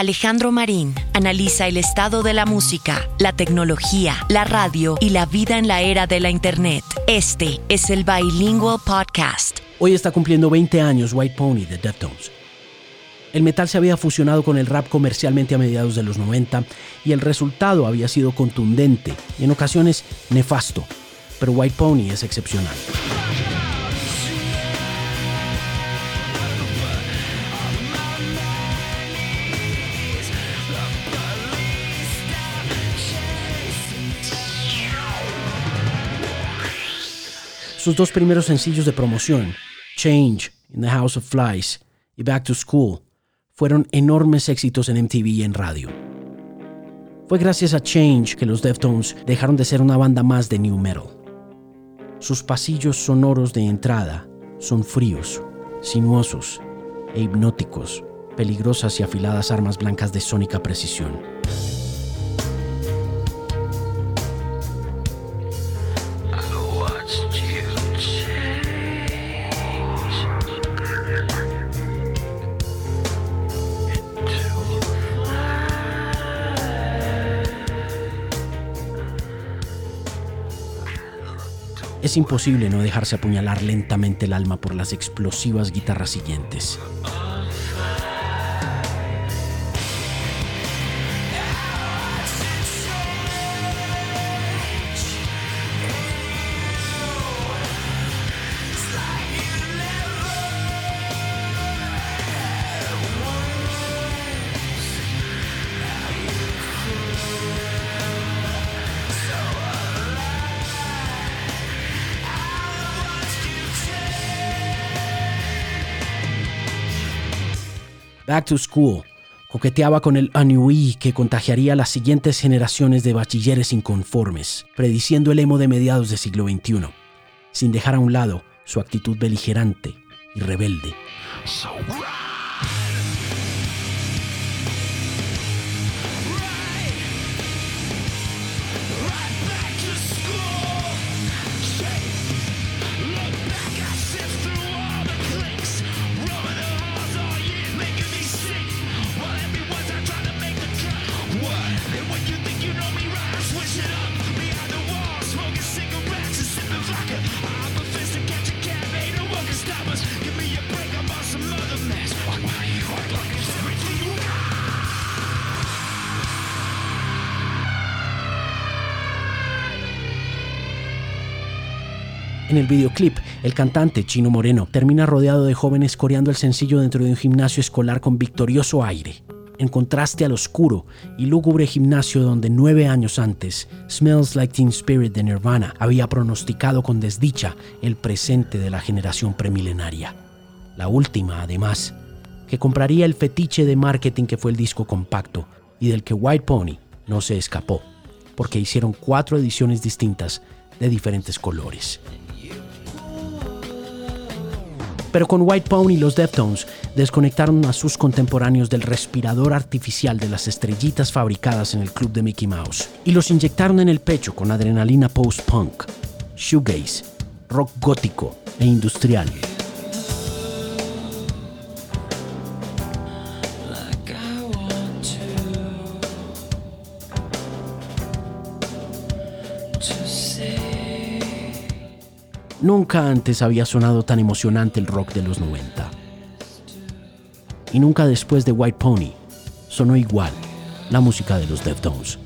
Alejandro Marín analiza el estado de la música, la tecnología, la radio y la vida en la era de la Internet. Este es el Bilingual Podcast. Hoy está cumpliendo 20 años White Pony de Deftones. El metal se había fusionado con el rap comercialmente a mediados de los 90 y el resultado había sido contundente y en ocasiones nefasto, pero White Pony es excepcional. Sus dos primeros sencillos de promoción, Change, In the House of Flies y Back to School, fueron enormes éxitos en MTV y en radio. Fue gracias a Change que los Deftones dejaron de ser una banda más de new metal. Sus pasillos sonoros de entrada son fríos, sinuosos e hipnóticos, peligrosas y afiladas armas blancas de sónica precisión. Es imposible no dejarse apuñalar lentamente el alma por las explosivas guitarras siguientes. Back to School coqueteaba con el ennui que contagiaría a las siguientes generaciones de bachilleres inconformes, prediciendo el emo de mediados del siglo XXI, sin dejar a un lado su actitud beligerante y rebelde. En el videoclip, el cantante Chino Moreno termina rodeado de jóvenes coreando el sencillo dentro de un gimnasio escolar con victorioso aire, en contraste al oscuro y lúgubre gimnasio donde nueve años antes Smells Like Teen Spirit de Nirvana había pronosticado con desdicha el presente de la generación premilenaria. La última, además, que compraría el fetiche de marketing que fue el disco compacto y del que White Pony no se escapó, porque hicieron cuatro ediciones distintas de diferentes colores. Pero con White Pony los Deftones desconectaron a sus contemporáneos del respirador artificial de las estrellitas fabricadas en el club de Mickey Mouse y los inyectaron en el pecho con adrenalina post-punk, shoegaze, rock gótico e industrial. Nunca antes había sonado tan emocionante el rock de los 90. Y nunca después de White Pony sonó igual la música de los Deftones.